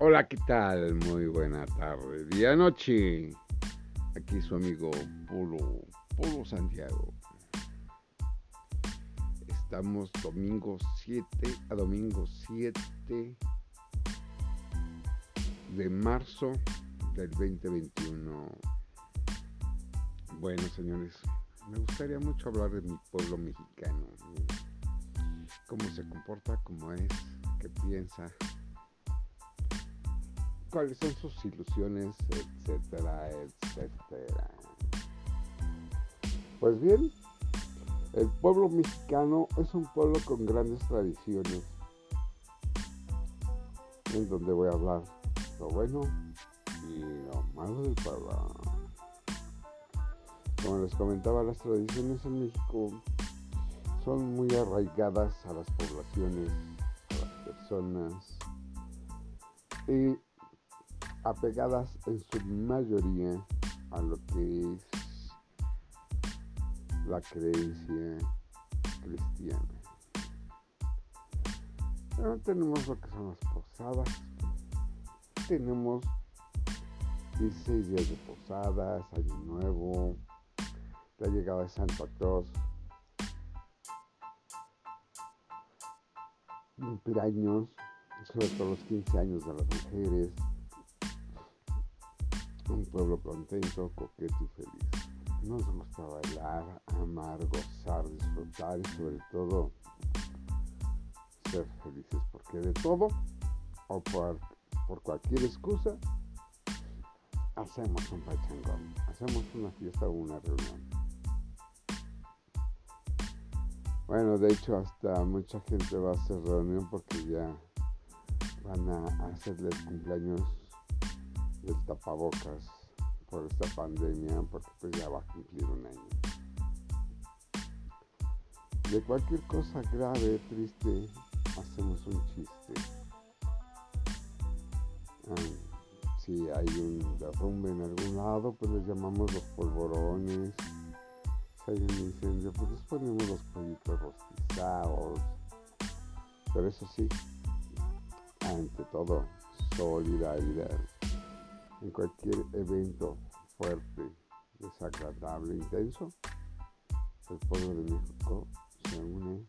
Hola, ¿qué tal? Muy buena tarde, día, noche. Aquí su amigo Polo, Polo Santiago. Estamos domingo 7 a domingo 7 de marzo del 2021. Bueno, señores, me gustaría mucho hablar de mi pueblo mexicano. Cómo se comporta, cómo es, qué piensa, cuáles son sus ilusiones, etcétera, etcétera. Pues bien, el pueblo mexicano es un pueblo con grandes tradiciones, en donde voy a hablar lo bueno y lo malo del pueblo. Como les comentaba, las tradiciones en México son muy arraigadas a las poblaciones, a las personas y apegadas en su mayoría a lo que es la creencia cristiana. tenemos lo que son las posadas, tenemos 16 días de posadas, Año Nuevo, la llegada de Santa Claus, cumpleaños, sobre todo los 15 años de las mujeres, un pueblo contento, coqueto y feliz. Nos gusta bailar, amar, gozar, disfrutar y sobre todo ser felices, porque de todo o por, cualquier excusa hacemos un pachangón, hacemos una fiesta o una reunión. Bueno, de hecho hasta mucha gente va a hacer reunión porque ya van a hacerle cumpleaños del tapabocas por esta pandemia, porque pues ya va a cumplir un año. De cualquier cosa grave, triste, hacemos un chiste. Ah, si hay un derrumbe en algún lado, pues les llamamos los polvorones. Si hay un incendio, pues les ponemos los pollitos rostizados. Pero eso sí, ante todo, solidaridad en cualquier evento fuerte, desagradable, intenso, el pueblo de México se une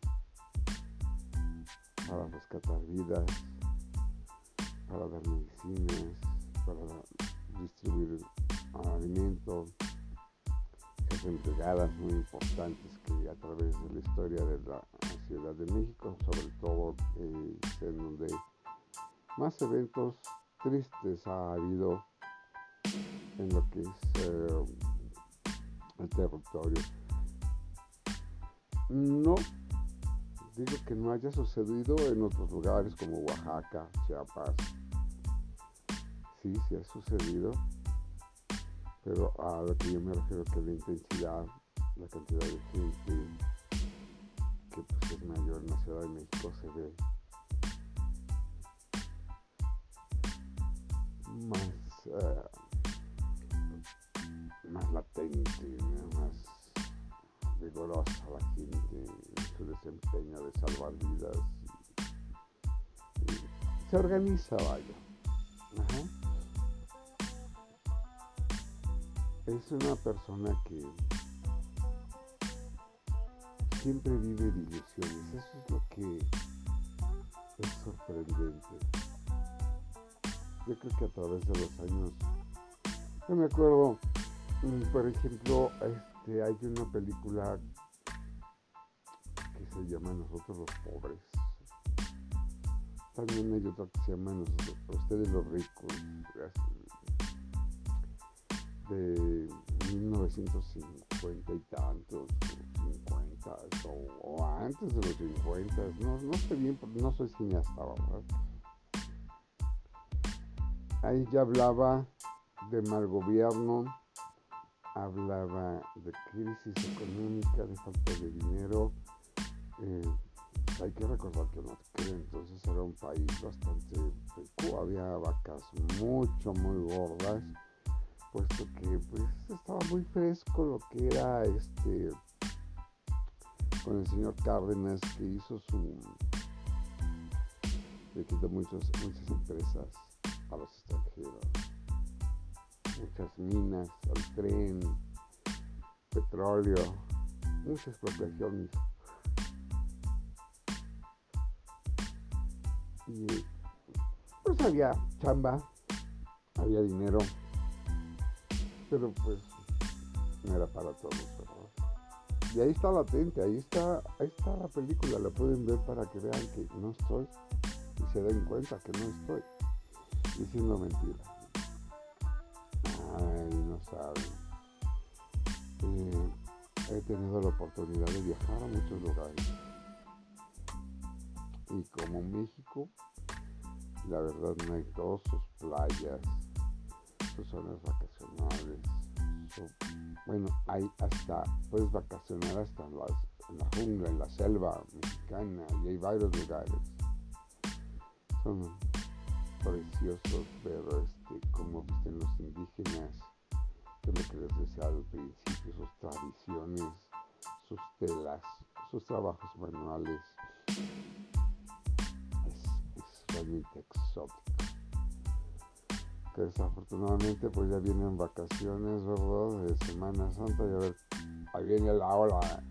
para rescatar vidas, para dar medicinas, para distribuir alimentos, hacen brigadas muy importantes que a través de la historia de la Ciudad de México, sobre todo eh, en donde más eventos tristes ha habido en lo que es eh, el territorio. No digo que no haya sucedido en otros lugares como Oaxaca, Chiapas. Sí, sí ha sucedido, pero a lo que yo me refiero que la intensidad, la cantidad de gente que pues, es mayor en la Ciudad de México se ve más uh, más latente, más vigorosa la gente en su de salvar vidas. se organiza, vaya. Es una persona que siempre vive de ilusiones. Eso es lo que es sorprendente. Yo creo que a través de los años, yo me acuerdo por ejemplo, este, hay una película que se llama Nosotros los Pobres. También hay otra que se llama Nosotros, Ustedes los Ricos, de 1950 y tantos, 50, o, antes de los 50, no, no sé bien no soy cineasta, ¿verdad? Ahí ya hablaba de mal gobierno, hablaba de crisis económica, de falta de dinero. Eh, hay que recordar que entonces era un país bastante rico, había vacas mucho, muy gordas, puesto que pues estaba muy fresco lo que era este con el señor Cárdenas que hizo su le quitó muchas, muchas empresas para los extranjeros. Muchas minas, el tren, petróleo, mucha expropiación. Y pues había chamba, había dinero, pero pues no era para todos, Y ahí está latente, ahí está, ahí está la película, la pueden ver para que vean que no estoy y se den cuenta que no estoy diciendo mentiras. Saben. Eh, he tenido la oportunidad de viajar a muchos lugares. Y como México, la verdad no hay todos sus playas, sus zonas vacacionales. bueno, hay hasta, puedes vacacionar hasta en, la jungla, en la selva mexicana, y hay varios lugares. Son preciosos ver este, cómo visten los indígenas, que lo que les decía al principio, sus tradiciones, sus telas, sus trabajos manuales. Es, realmente exótico. Que desafortunadamente pues ya vienen vacaciones, ¿verdad? De Semana Santa y a ver, ahí viene la ola.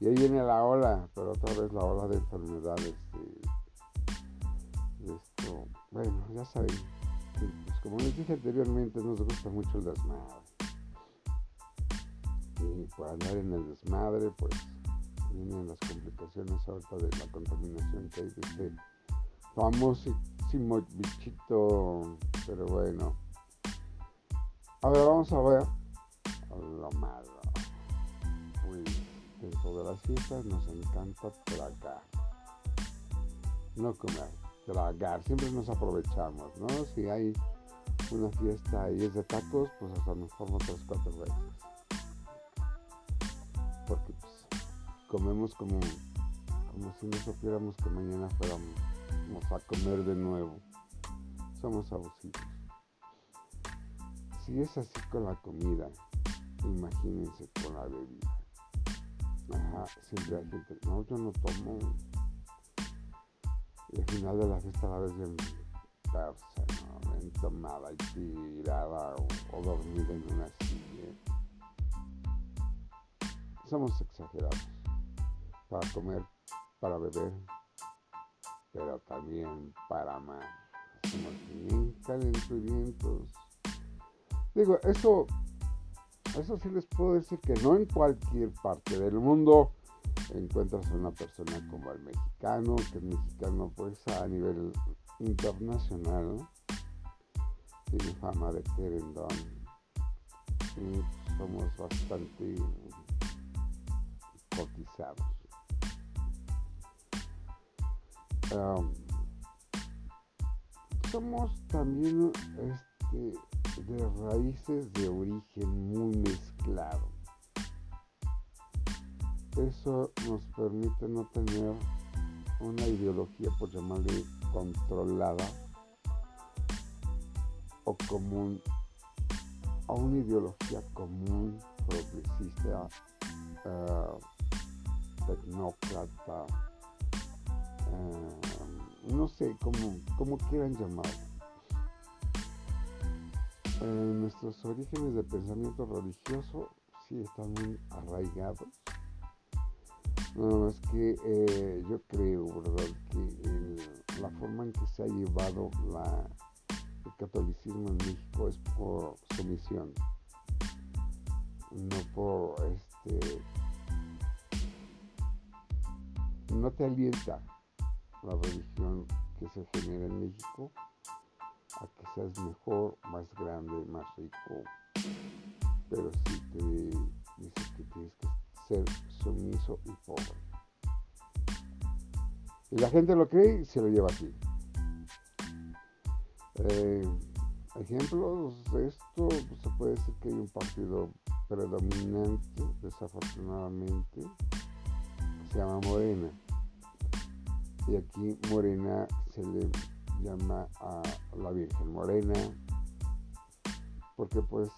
Y ahí viene la ola, pero otra vez la ola de enfermedades. De, esto, bueno, ya saben, pues, como les dije anteriormente, nos gusta mucho el desmadre. Y por andar en el desmadre, pues vienen las complicaciones ahorita de la contaminación que hay de este famosísimo bichito, pero bueno. Ahora vamos a ver. Lo malo. Pues dentro de las fiestas nos encanta tragar, no comer, tragar, siempre nos aprovechamos, ¿no? Si hay una fiesta y es de tacos, pues hasta nos formo tres, cuatro veces porque pues, comemos como, como si no supiéramos que mañana fuéramos a comer de nuevo. Somos abusivos. Si es así con la comida, imagínense con la bebida. Ajá, siempre hay gente, no, yo no tomo. Al final de la fiesta la vez bien persa, ¿no? Bien tomada y tirada o, o dormida en una silla somos exagerados para comer, para beber, pero también para amar. Somos bien calenturientos. Digo, eso, eso sí les puedo decir que no en cualquier parte del mundo encuentras a una persona como el mexicano, que el mexicano pues a nivel internacional tiene fama de querendón. Y somos bastante cotizados. somos también este, de raíces de origen muy mezclado. Eso nos permite no tener una ideología, por llamarle controlada o común, o una ideología común, progresista, uh, tecnócrata, eh, no sé cómo, cómo quieran llamarlo. nuestros orígenes de pensamiento religioso sí están muy arraigados. Nada más que eh, yo creo, ¿verdad?, que la forma en que se ha llevado el catolicismo en México es por sumisión, no por este no te alienta la religión que se genera en México a que seas mejor, más grande, más rico, pero sí te dice que tienes que ser sumiso y pobre. Y la gente lo cree y se lo lleva así. Eh, ejemplos de esto, pues, se puede decir que hay un partido predominante, desafortunadamente, que se llama Morena y aquí morena se le llama a la Virgen Morena porque pues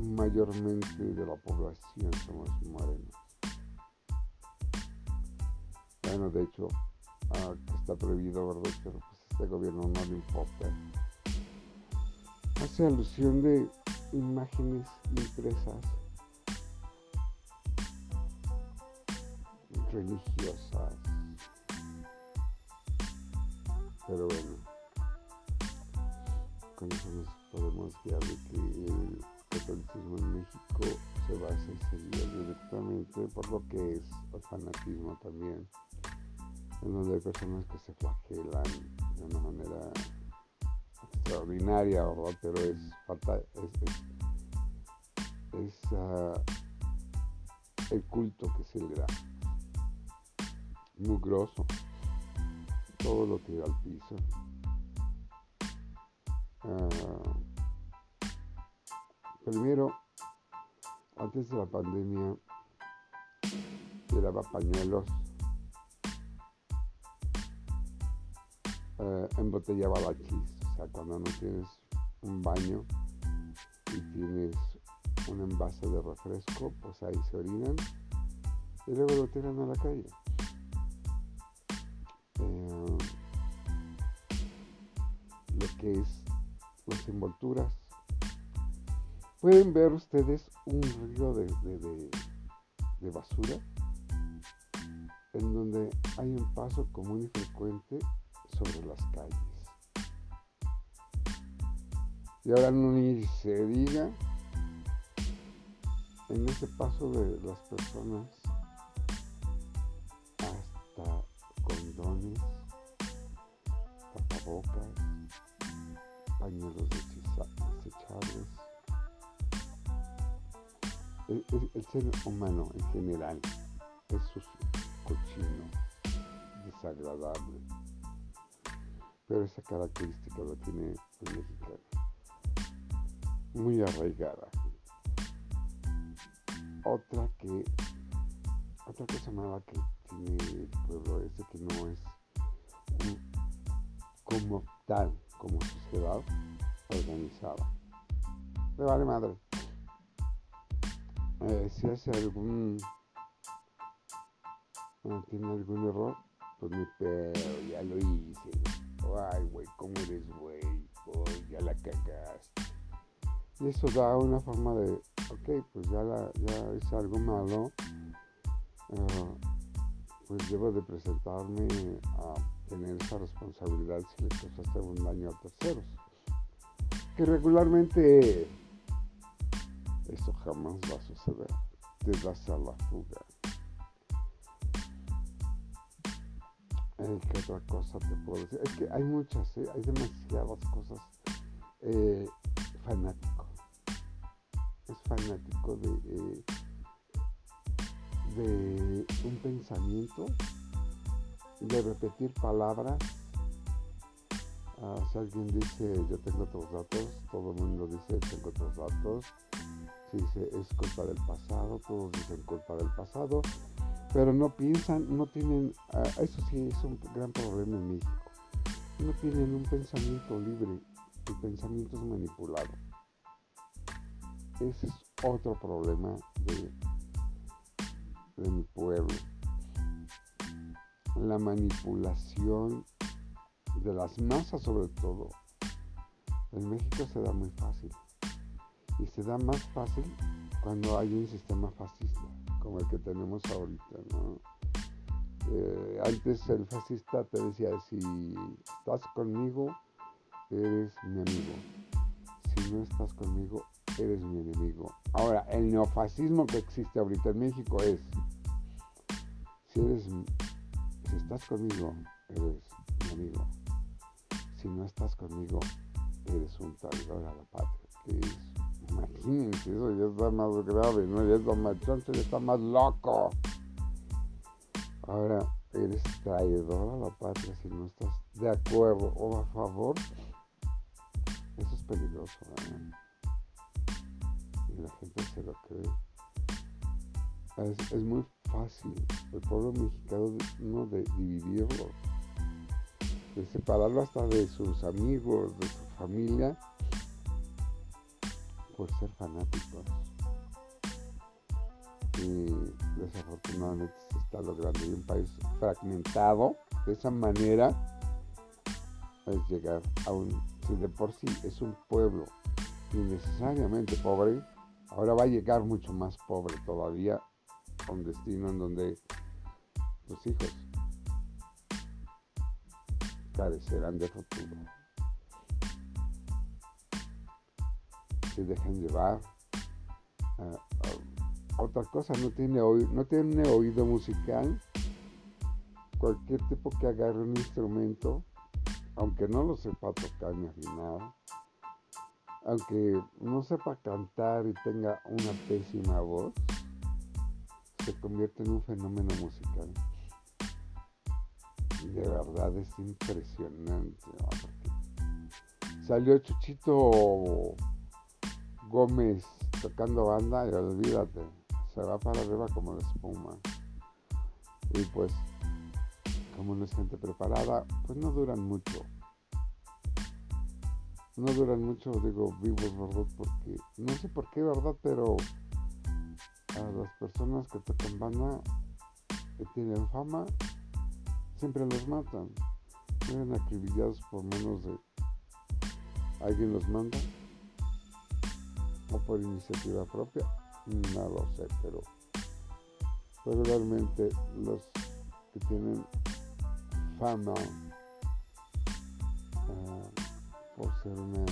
mayormente de la población somos morenos. Bueno, de hecho, está prohibido, ¿verdad? Pero pues este gobierno no le importa. hace alusión de imágenes impresas religiosas. Pero bueno, con eso nos podemos guiar de que catolicismo en México se basa y se guía directamente por lo que es el fanatismo también, en donde hay personas que se flagelan de una manera extraordinaria, ¿verdad? Pero es falta, es, es, uh, el culto que se le da. Muy grosso. Todo lo que da al piso. Uh, primero, antes de la pandemia, tiraba pañuelos, uh, embotellaba la chis cuando no tienes un baño y tienes un envase de refresco, pues ahí se orinan y luego lo tiran a la calle. Eh, lo que es las envolturas. Pueden ver ustedes un río de, de basura en donde hay un paso común y frecuente sobre las calles. Y ahora no ni se diga en ese paso de las personas hasta condones, tapabocas, pañuelos desechables. El, ser humano en general es sucio, cochino, desagradable. Pero esa característica la tiene el mexicano muy arraigada. Otra que, otra cosa mala que tiene el pueblo es que no es como tal, como sociedad organizada. Me vale madre. Si hace algún eh, tiene algún error, pues mi pedo, ya lo hice. Ay, güey, ¿cómo eres, güey? ya la cagaste. Y eso da una forma de, ok, pues ya, la, ya es algo malo, uh, pues debo de presentarme a tener esa responsabilidad si le causaste un daño a terceros. Que regularmente eso jamás va a suceder. Te das a la fuga. ¿Qué otra cosa te puedo decir? Es que hay muchas, ¿eh? hay demasiadas cosas eh, fanáticos es fanático de, eh, de un pensamiento, de repetir palabras. Ah, si alguien dice yo tengo otros datos, todo el mundo dice tengo otros datos. Si dice es culpa del pasado, todos dicen culpa del pasado, pero no piensan, no tienen, ah, eso sí es un gran problema en México, no tienen un pensamiento libre, el pensamiento es manipulado. Ese es otro problema de, mi pueblo. La manipulación de las masas sobre todo. En México se da muy fácil. Y se da más fácil cuando hay un sistema fascista, como el que tenemos ahorita, eh, antes el fascista te decía, si estás conmigo, eres mi amigo. Si no estás conmigo, eres mi enemigo. Ahora, el neofascismo que existe ahorita en México es, si estás conmigo, eres mi amigo. Si no estás conmigo, eres un traidor a la patria. Es, imagínense, eso ya está más grave, ¿no? Ya está más ya está más loco. Ahora, eres traidor a la patria si no estás de acuerdo o a favor. Eso es peligroso, ¿verdad? la gente se lo cree. Es, muy fácil el pueblo mexicano no de dividirlo, de separarlo hasta de sus amigos, de su familia, por ser fanáticos. Y desafortunadamente se está logrando. Y un país fragmentado de esa manera es llegar a un, si de por sí es un pueblo innecesariamente pobre, ahora va a llegar mucho más pobre todavía a un destino en donde tus hijos carecerán de futuro. Se dejan llevar. otra cosa, no tiene, oído, no tiene oído musical. Cualquier tipo que agarre un instrumento, aunque no lo sepa tocar ni afinar, aunque no sepa cantar y tenga una pésima voz, se convierte en un fenómeno musical. De verdad es impresionante. Salió Chuchito Gómez tocando banda y olvídate, se va para arriba como la espuma. Y pues, como no es gente preparada, pues no duran mucho no duran mucho, digo, vivos, ¿verdad? Porque no sé por qué, ¿verdad? Pero a las personas que tocan banda que tienen fama, siempre los matan. Mueren acribillados por menos de alguien los manda o por iniciativa propia, no lo sé, pero regularmente los que tienen fama por ser un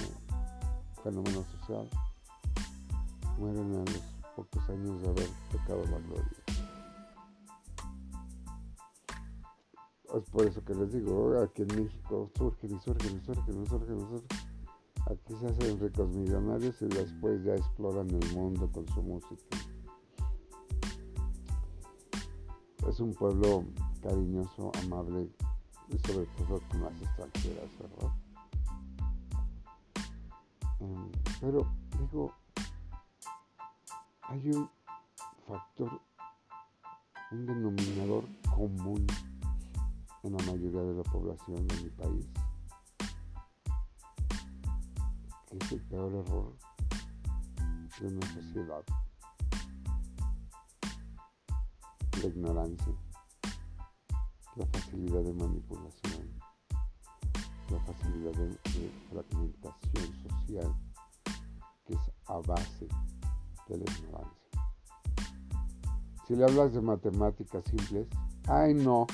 fenómeno social, mueren a los pocos años de haber pecado la gloria. Es por eso que les digo, aquí en México surgen y surgen y surgen y surgen y surgen. Aquí se hacen ricos millonarios y después ya exploran el mundo con su música. Es un pueblo cariñoso, amable y sobre todo con las extranjeras, ¿verdad? Mm, pero digo, hay un factor, un denominador común en la mayoría de la población de mi país, es el peor error de una sociedad, la ignorancia, la facilidad de manipulación la facilidad de, fragmentación social que es a base de la ignorancia. Si le hablas de matemáticas simples, ay no,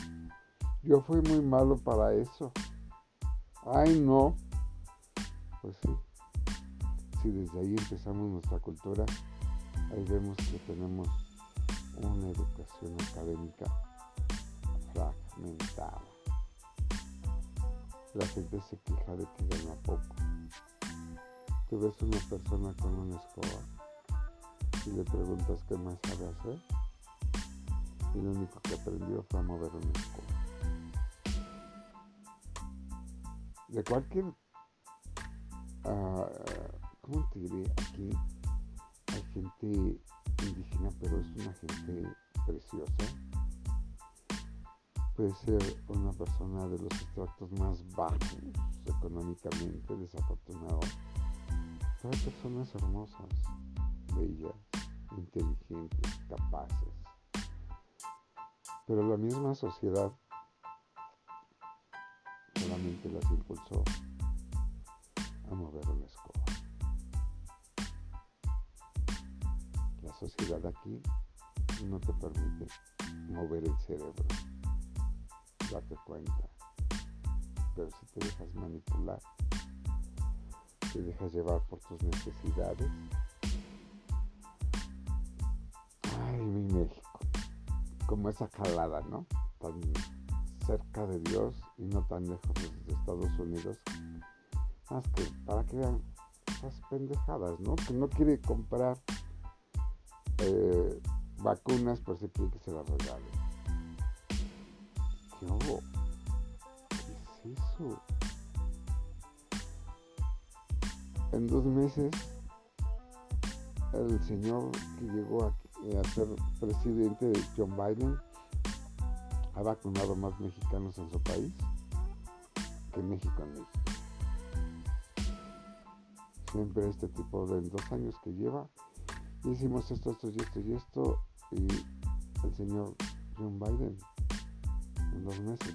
yo fui muy malo para eso. Ay no, pues sí. Si desde ahí empezamos nuestra cultura, ahí vemos que tenemos una educación académica fragmentada la gente se queja de que gana poco. Tú ves una persona con una escoba y le preguntas qué más sabe hacer y lo único que aprendió fue a mover una escoba. De cualquier, uh, ¿cómo te diré? Aquí hay gente indígena, pero es una gente preciosa puede ser una persona de los extractos más bajos económicamente, desafortunado. Pero hay personas hermosas, bellas, inteligentes, capaces. Pero la misma sociedad solamente las impulsó a mover una escoba. Sociedad aquí no te permite mover el cerebro darte cuenta. Pero si te dejas manipular, te dejas llevar por tus necesidades. Ay, mi México. Como esa calada, ¿no? Tan cerca de Dios y no tan lejos de Estados Unidos. Más que para que vean esas pendejadas, ¿no? Que no quiere comprar eh, vacunas, pero se quiere que se las regalen ¿Qué es eso? En dos meses, el señor que llegó a, ser presidente de John Biden ha vacunado más mexicanos en su país que México en México. Siempre este tipo de dos años que lleva, hicimos esto, esto y esto y esto, y el señor John Biden en dos meses.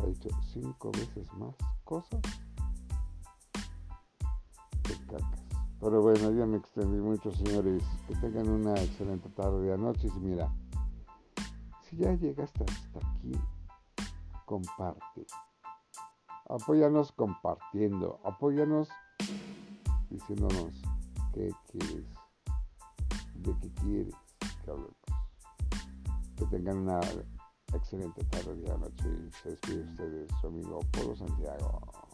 Ha dicho cinco veces más cosas que Pero bueno, ya me extendí mucho, señores. Que tengan una excelente tarde de noche. Y mira, si ya llegaste hasta aquí, comparte. Apóyanos compartiendo. Apóyanos diciéndonos qué quieres, de qué quieres que hablemos. Que tengan una excelente tarde de noche. Se despide ustedes su amigo Polo Santiago.